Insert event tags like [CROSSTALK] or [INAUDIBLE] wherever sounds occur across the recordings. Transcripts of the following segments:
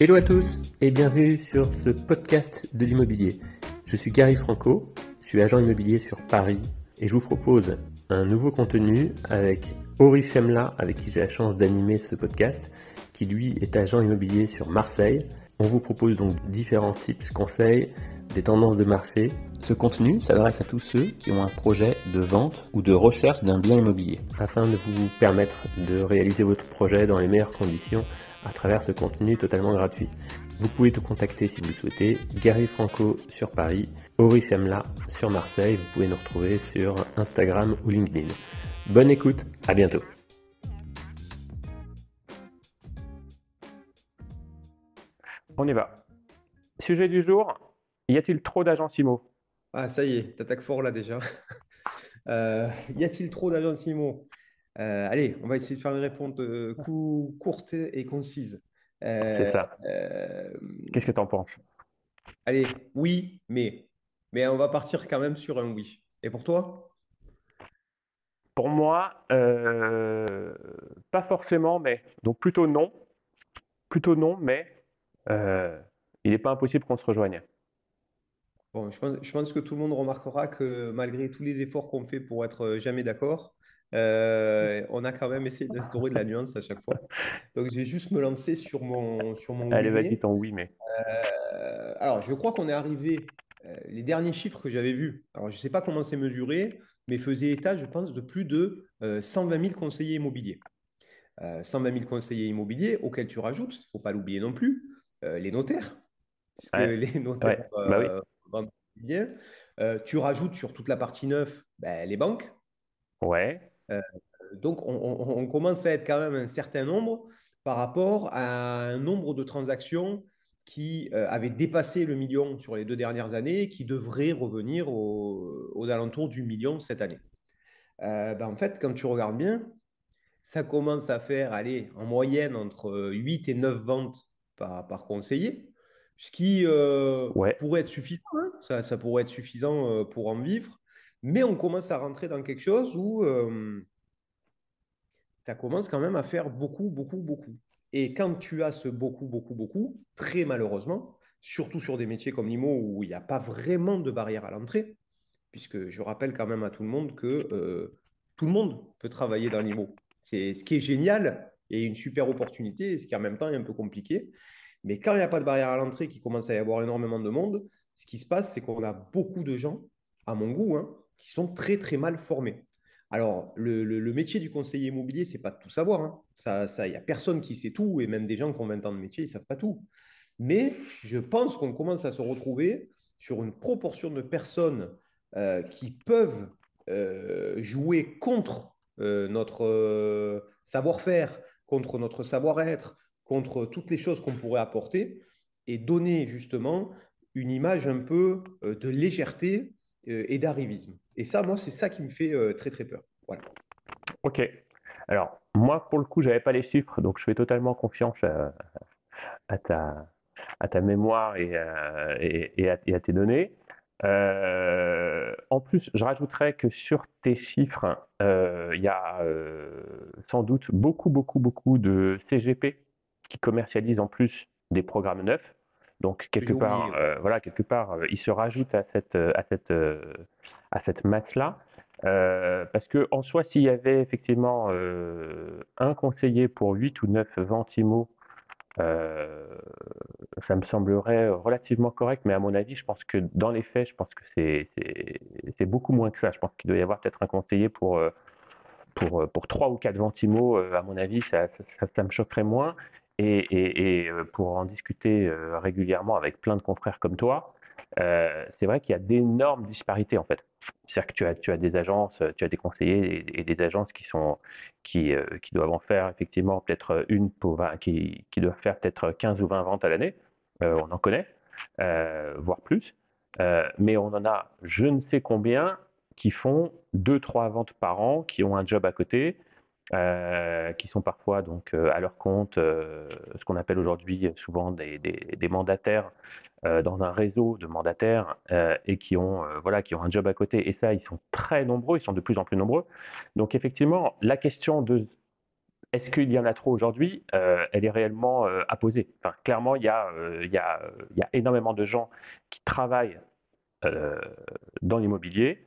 Hello à tous et bienvenue sur ce podcast de l'immobilier. Je suis Gary Franco, je suis agent immobilier sur Paris et je vous propose un nouveau contenu avec Ori Chemla avec qui j'ai la chance d'animer ce podcast qui lui est agent immobilier sur Marseille. On vous propose donc différents tips, conseils, des tendances de marché. Ce contenu s'adresse à tous ceux qui ont un projet de vente ou de recherche d'un bien immobilier afin de vous permettre de réaliser votre projet dans les meilleures conditions à travers ce contenu totalement gratuit. Vous pouvez te contacter si vous le souhaitez, Gary Franco sur Paris, Ori Semla sur Marseille, vous pouvez nous retrouver sur Instagram ou LinkedIn. Bonne écoute, à bientôt. On y va. Sujet du jour, y a-t-il trop d'agences IMO Ah, ça y est, t'attaques fort là déjà. [LAUGHS] Euh, y a-t-il trop d'agences IMO euh, allez, on va essayer de faire une réponse euh, courte et concise. C'est ça. Qu'est-ce que tu en penses? Allez, oui, mais. Mais on va partir quand même sur un oui. Et pour toi? Pour moi, pas forcément, mais. Donc plutôt non. Plutôt non, mais il n'est pas impossible qu'on se rejoigne. Bon, je pense, je pense, que tout le monde remarquera que malgré tous les efforts qu'on fait pour être jamais d'accord, euh, on a quand même essayé d'instaurer de la nuance à chaque fois. Donc, je vais juste me lancer sur mon, sur mon Allez, vas-y, ton oui, mais. Euh, alors, je crois qu'on est arrivé. Euh, les derniers chiffres que j'avais vus, alors je ne sais pas comment c'est mesuré, mais faisaient état, je pense, de plus de 120 000 conseillers immobiliers. 120 000 conseillers immobiliers auxquels tu rajoutes, il ne faut pas l'oublier non plus, les notaires. Puisque les [LAUGHS] notaires bah vendent bien. tu rajoutes sur toute la partie neuve ben, les banques. Ouais. Euh, donc, on, commence à être quand même un certain nombre par rapport à un nombre de transactions qui euh, avaient dépassé le million sur les deux dernières années et qui devraient revenir aux alentours du million cette année. Euh, ben, en fait, quand tu regardes bien, ça commence à faire aller en moyenne entre 8 et 9 ventes par, par conseiller, ce qui pourrait être suffisant. Hein. ça, ça, pourrait être suffisant pour en vivre. Mais on commence à rentrer dans quelque chose où euh, ça commence quand même à faire beaucoup, beaucoup, beaucoup. Et quand tu as ce beaucoup, beaucoup, beaucoup, très malheureusement, surtout sur des métiers comme l'IMO où il n'y a pas vraiment de barrière à l'entrée, puisque je rappelle quand même à tout le monde que euh, tout le monde peut travailler dans l'IMO. C'est ce qui est génial et une super opportunité, ce qui en même temps est un peu compliqué. Mais quand il n'y a pas de barrière à l'entrée, qui commence à y avoir énormément de monde, ce qui se passe, c'est qu'on a beaucoup de gens, à mon goût, hein, qui sont très très mal formés. Alors, le, métier du conseiller immobilier, c'est pas de tout savoir. Hein. Ça, il a personne qui sait tout, et même des gens qui ont 20 ans de métier, ils savent pas tout. Mais je pense qu'on commence à se retrouver sur une proportion de personnes euh, qui peuvent euh, jouer contre euh, notre savoir-faire, contre notre savoir-être, contre toutes les choses qu'on pourrait apporter, et donner justement une image un peu de légèreté et d'arrivisme. Et ça, moi, c'est ça qui me fait euh, très, très peur. Voilà. Ok. Alors, moi, pour le coup, je n'avais pas les chiffres, donc je fais totalement confiance à, ta, mémoire euh, et, à, tes données. Euh, en plus, je rajouterais que sur tes chiffres, il y a sans doute beaucoup, beaucoup, beaucoup de CGP qui commercialisent en plus des programmes neufs. Donc quelque part, voilà, quelque part, il se rajoute à cette, à cette, à cette masse-là. Euh, parce que en soi, s'il y avait effectivement euh, un conseiller pour 8 ou 9 ventes IMO, euh, ça me semblerait relativement correct, mais à mon avis, je pense que dans les faits, je pense que c'est beaucoup moins que ça. Je pense qu'il doit y avoir peut-être un conseiller pour, pour, pour 3 ou 4 ventes IMO, à mon avis, ça, me choquerait moins. Et, pour en discuter régulièrement avec plein de confrères comme toi, c'est vrai qu'il y a d'énormes disparités en fait. C'est-à-dire que tu as, tu as des agences, tu as des conseillers et, des agences qui sont qui, euh, qui doivent en faire effectivement peut-être une pour qui, qui doivent faire peut-être 15 ou 20 ventes à l'année. Euh, on en connaît, euh, voire plus. mais on en a je ne sais combien qui font 2-3 ventes par an, qui ont un job à côté qui sont parfois donc à leur compte, ce qu'on appelle aujourd'hui souvent des, des mandataires dans un réseau de mandataires et qui ont voilà qui ont un job à côté. Et ça, ils sont très nombreux, ils sont de plus en plus nombreux. Donc effectivement, la question de est-ce qu'il y en a trop aujourd'hui euh, Elle est réellement euh, à poser. Enfin, clairement, il y, a, euh, il, y a, il y, a, énormément de gens qui travaillent dans l'immobilier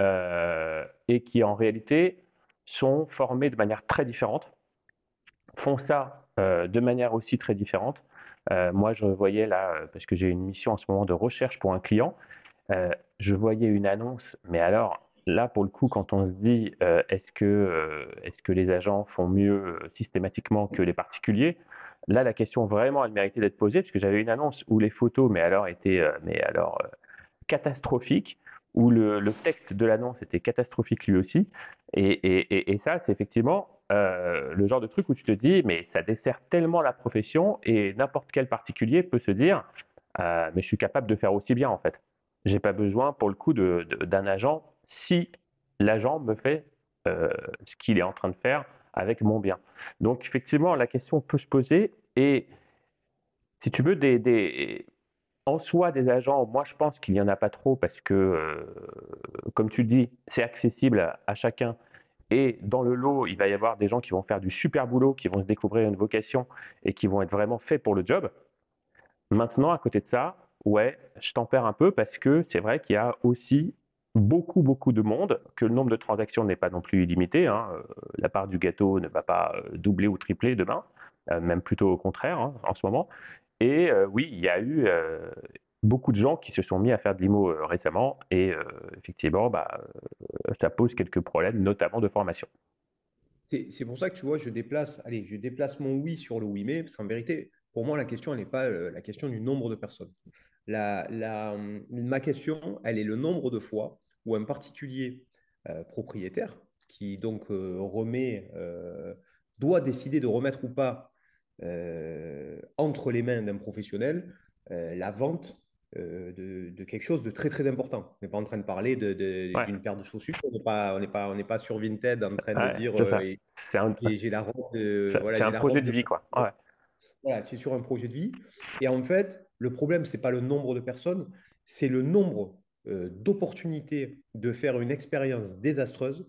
et qui, en réalité, sont formés de manière très différente, font ça de manière aussi très différente. moi, je voyais là, parce que j'ai une mission en ce moment de recherche pour un client, je voyais une annonce, mais alors là, pour le coup, quand on se dit euh, est-ce que, euh, est que les agents font mieux euh, systématiquement que les particuliers, là, la question vraiment, elle méritait d'être posée, parce que j'avais une annonce où les photos, mais alors, étaient mais alors, catastrophiques, où le, texte de l'annonce était catastrophique lui aussi. Et, ça, c'est effectivement le genre de truc où tu te dis, mais ça dessert tellement la profession, et n'importe quel particulier peut se dire, mais je suis capable de faire aussi bien, en fait. J'ai pas besoin, pour le coup, d'un agent si l'agent me fait euh, ce qu'il est en train de faire avec mon bien. Donc effectivement, la question peut se poser et si tu veux, des, en soi, des agents, moi je pense qu'il n'y en a pas trop parce que, euh, comme tu dis, c'est accessible à, chacun. Et dans le lot, il va y avoir des gens qui vont faire du super boulot, qui vont se découvrir une vocation et qui vont être vraiment faits pour le job. Maintenant, à côté de ça, ouais, je t'en perds un peu parce que c'est vrai qu'il y a aussi beaucoup, beaucoup de monde, que le nombre de transactions n'est pas non plus illimité. Hein. Euh, la part du gâteau ne va pas euh, doubler ou tripler demain, même plutôt au contraire hein, en ce moment. Et oui, il y a eu beaucoup de gens qui se sont mis à faire de l'IMO récemment et effectivement, bah, ça pose quelques problèmes, notamment de formation. C'est pour ça que tu vois, je déplace, allez, je déplace mon oui sur le oui mais, parce qu'en vérité, pour moi, la question n'est pas la question du nombre de personnes. Ma question, elle est le nombre de fois ou un particulier euh, propriétaire qui donc euh, remet, euh, doit décider de remettre ou pas entre les mains d'un professionnel la vente de, quelque chose de très très important. On n'est pas en train de parler d'une paire de chaussures, on n'est pas, on pas, on pas sur Vinted en train de dire j'ai la robe de. C'est un projet de vie, quoi. Voilà, tu es sur un projet de vie. Et en fait, le problème, ce n'est pas le nombre de personnes, c'est le nombre euh, d'opportunités de faire une expérience désastreuse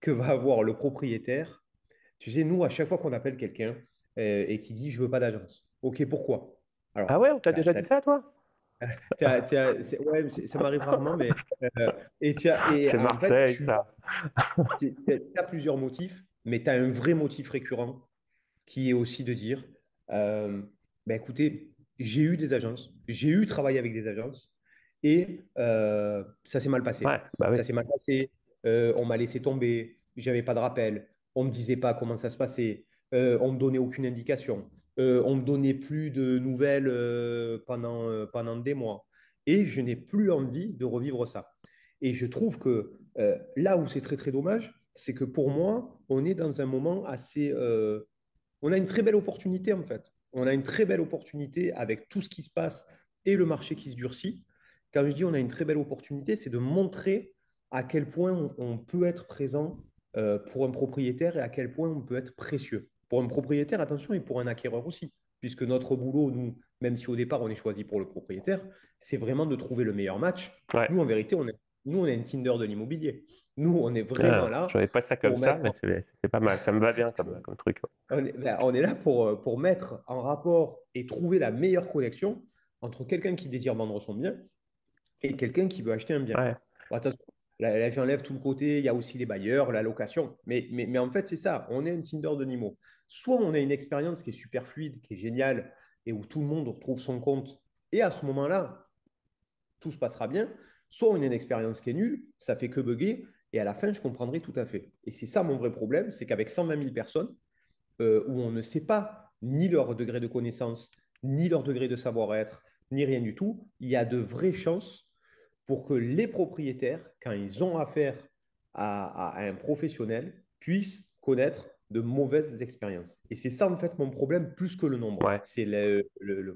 que va avoir le propriétaire. Tu sais, nous, à chaque fois qu'on appelle quelqu'un euh, et qui dit je veux pas d'agence, ok, pourquoi? Ah ouais, on t'a déjà dit ça, toi? [LAUGHS] Ouais, ça m'arrive rarement, mais euh, et tu as, et en fait, tu [LAUGHS] as plusieurs motifs, mais tu as un vrai motif récurrent qui est aussi de dire, ben écoutez, j'ai eu des agences, j'ai eu travaillé avec des agences, et euh, ça s'est mal passé. Bah ça s'est mal passé. Euh, on m'a laissé tomber. J'avais pas de rappel. On me disait pas comment ça se passait. Euh, on me donnait aucune indication. Euh, on me donnait plus de nouvelles pendant, pendant des mois. Et je n'ai plus envie de revivre ça. Et je trouve que là où c'est très très dommage, c'est que pour moi, on est dans un moment assez. on a une très belle opportunité en fait. On a une très belle opportunité avec tout ce qui se passe et le marché qui se durcit quand je dis on a une très belle opportunité, c'est de montrer à quel point on, peut être présent euh, pour un propriétaire et à quel point on peut être précieux. Pour un propriétaire, attention, et pour un acquéreur aussi, puisque notre boulot, nous, même si au départ on est choisi pour le propriétaire, c'est vraiment de trouver le meilleur match. Nous, en vérité, on est, nous, on est un Tinder de l'immobilier. Nous, on est vraiment ah, là. Je n'avais pas ça comme ça, mais c'est pas mal. Ça me va bien comme, truc. On est, ben, on est, là pour, pour mettre en rapport et trouver la meilleure connexion entre quelqu'un qui désire vendre son bien et quelqu'un qui veut acheter un bien. attention, là, j'enlève tout le côté, il y a aussi les bailleurs, la location. Mais, mais, mais en fait, c'est ça, on est un Tinder de Nimo. Soit on a une expérience qui est super fluide, qui est géniale, et où tout le monde retrouve son compte, et à ce moment-là, tout se passera bien. Soit on a une expérience qui est nulle, ça fait que bugger, et à la fin, je comprendrai tout à fait. Et c'est ça mon vrai problème, c'est qu'avec 120 000 personnes, euh, où on ne sait pas ni leur degré de connaissance, ni leur degré de savoir-être, ni rien du tout, il y a de vraies chances pour que les propriétaires, quand ils ont affaire à, un professionnel, puissent connaître de mauvaises expériences. Et c'est ça, en fait, mon problème, plus que le nombre. C'est le,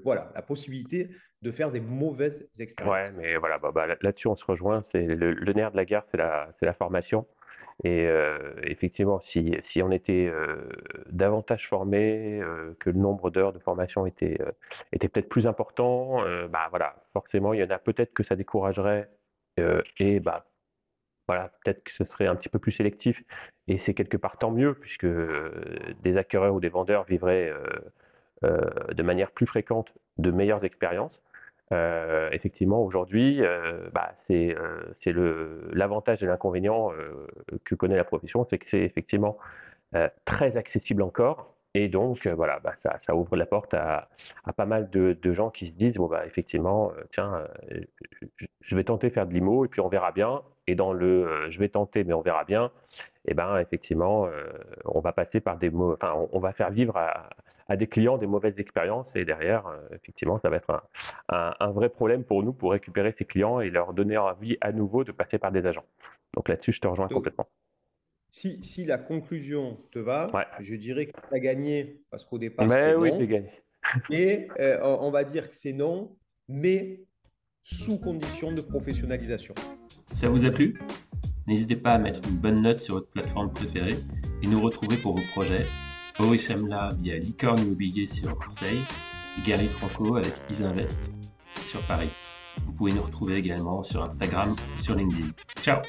voilà, la possibilité de faire des mauvaises expériences. Ouais, mais voilà, bah, bah, là-dessus, on se rejoint. C'est le, nerf de la guerre, c'est la, la, formation. Et effectivement, si, si, on était davantage formé, que le nombre d'heures de formation était, était peut-être plus important, bah voilà, forcément, il y en a peut-être que ça découragerait et bah voilà, peut-être que ce serait un petit peu plus sélectif et c'est quelque part tant mieux puisque des acquéreurs ou des vendeurs vivraient de manière plus fréquente de meilleures expériences. Euh, effectivement, aujourd'hui, euh, bah, c'est euh, l'avantage et l'inconvénient que connaît la profession, c'est que c'est effectivement très accessible encore. Et donc, voilà, bah, ça, ouvre la porte à, pas mal de, de, gens qui se disent, bon, bah, effectivement, tiens, je vais tenter de faire de l'IMO et puis on verra bien. Et dans le je vais tenter, mais on verra bien, et eh ben, effectivement, on va passer par des mots, enfin, on, on va faire vivre à, à des clients des mauvaises expériences et derrière, euh, effectivement, ça va être un, un, vrai problème pour nous pour récupérer ces clients et leur donner envie à nouveau de passer par des agents. Donc là-dessus, je te rejoins complètement. Si, si, la conclusion te va, je dirais que tu as gagné parce qu'au départ, c'est oui, j'ai gagné. Et euh, on va dire que c'est non, mais sous condition de professionnalisation. Ça vous a plu? N'hésitez pas à mettre une bonne note sur votre plateforme préférée et nous retrouver pour vos projets Boris Chemla via Licorne Immobilier sur Marseille et Gary Franco avec Isinvest sur Paris. Vous pouvez nous retrouver également sur Instagram, sur LinkedIn. Ciao